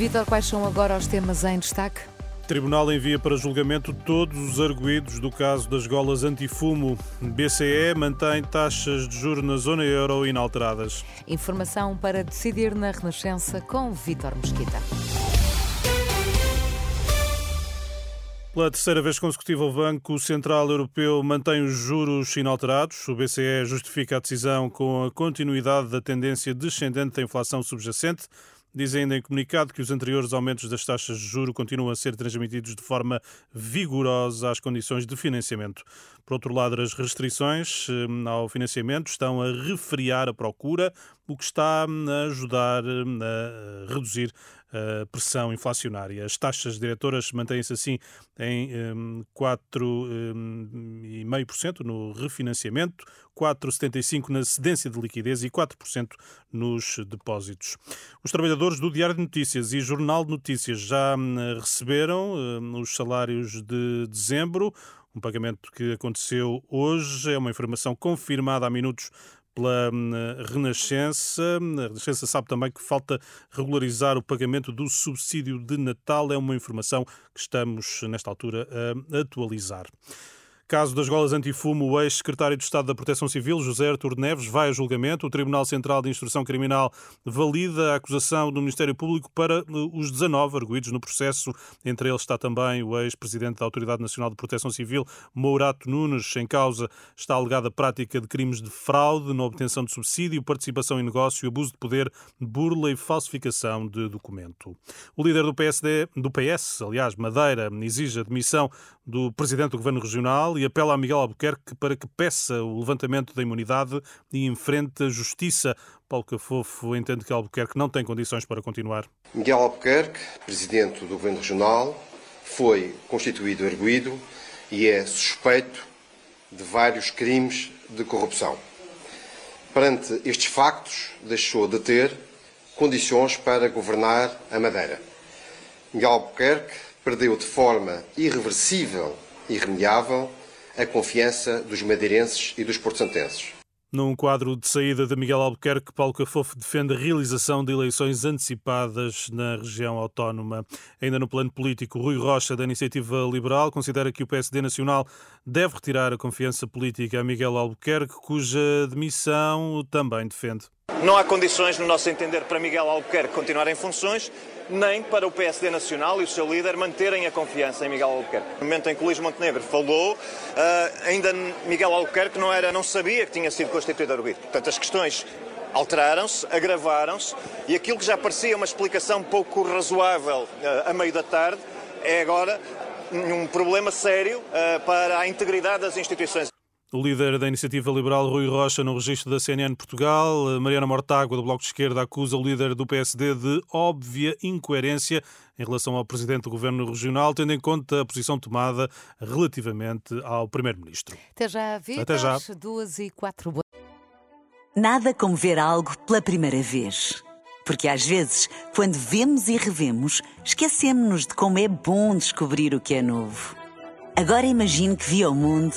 Vitor, quais são agora os temas em destaque? Tribunal envia para julgamento todos os arguídos do caso das golas antifumo. BCE mantém taxas de juros na zona euro inalteradas. Informação para decidir na Renascença com Vitor Mesquita. Pela terceira vez consecutiva, o Banco Central Europeu mantém os juros inalterados. O BCE justifica a decisão com a continuidade da tendência descendente da inflação subjacente. Diz ainda em comunicado que os anteriores aumentos das taxas de juro continuam a ser transmitidos de forma vigorosa às condições de financiamento. Por outro lado, as restrições hum, ao financiamento estão a refriar a procura, o que está hum, a ajudar hum, a reduzir a pressão inflacionária. As taxas diretoras mantêm-se assim em 4,5% no refinanciamento, 4,75% na cedência de liquidez e 4% nos depósitos. Os trabalhadores do Diário de Notícias e Jornal de Notícias já receberam os salários de dezembro. Um pagamento que aconteceu hoje é uma informação confirmada há minutos pela hum, Renascença. A Renascença sabe também que falta regularizar o pagamento do subsídio de Natal. É uma informação que estamos, nesta altura, a atualizar. Caso das golas antifumo, o ex-secretário de Estado da Proteção Civil, José Artur Neves, vai a julgamento. O Tribunal Central de Instrução Criminal valida a acusação do Ministério Público para uh, os 19 arguídos no processo. Entre eles está também o ex-presidente da Autoridade Nacional de Proteção Civil, Mourato Nunes. Em causa está alegada prática de crimes de fraude na obtenção de subsídio, participação em negócio, abuso de poder, burla e falsificação de documento. O líder do PSD, do PS, aliás, Madeira, exige a demissão do presidente do Governo Regional e apela a Miguel Albuquerque para que peça o levantamento da imunidade e enfrente a justiça. Paulo Cafofo entende que Albuquerque não tem condições para continuar. Miguel Albuquerque, presidente do Governo Regional, foi constituído erguido e é suspeito de vários crimes de corrupção. Perante estes factos, deixou de ter condições para governar a Madeira. Miguel Albuquerque perdeu de forma irreversível e irremediável a confiança dos madeirenses e dos portosantenses. Num quadro de saída de Miguel Albuquerque, Paulo Cafofo defende a realização de eleições antecipadas na região autónoma. Ainda no plano político, Rui Rocha, da Iniciativa Liberal, considera que o PSD Nacional deve retirar a confiança política a Miguel Albuquerque, cuja demissão também defende. Não há condições, no nosso entender, para Miguel Albuquerque continuar em funções, nem para o PSD Nacional e o seu líder manterem a confiança em Miguel Albuquerque. No momento em que Luís Montenegro falou, uh, ainda Miguel Albuquerque não, era, não sabia que tinha sido constituído arguido. Portanto, as questões alteraram-se, agravaram-se e aquilo que já parecia uma explicação pouco razoável uh, a meio da tarde é agora um problema sério uh, para a integridade das instituições. O líder da Iniciativa Liberal, Rui Rocha, no registro da CNN Portugal, Mariana Mortágua, do Bloco de Esquerda, acusa o líder do PSD de óbvia incoerência em relação ao presidente do Governo Regional, tendo em conta a posição tomada relativamente ao Primeiro-Ministro. Até já, Vitor. Até já. Duas e quatro. Nada como ver algo pela primeira vez. Porque às vezes, quando vemos e revemos, esquecemos-nos de como é bom descobrir o que é novo. Agora imagine que viu o mundo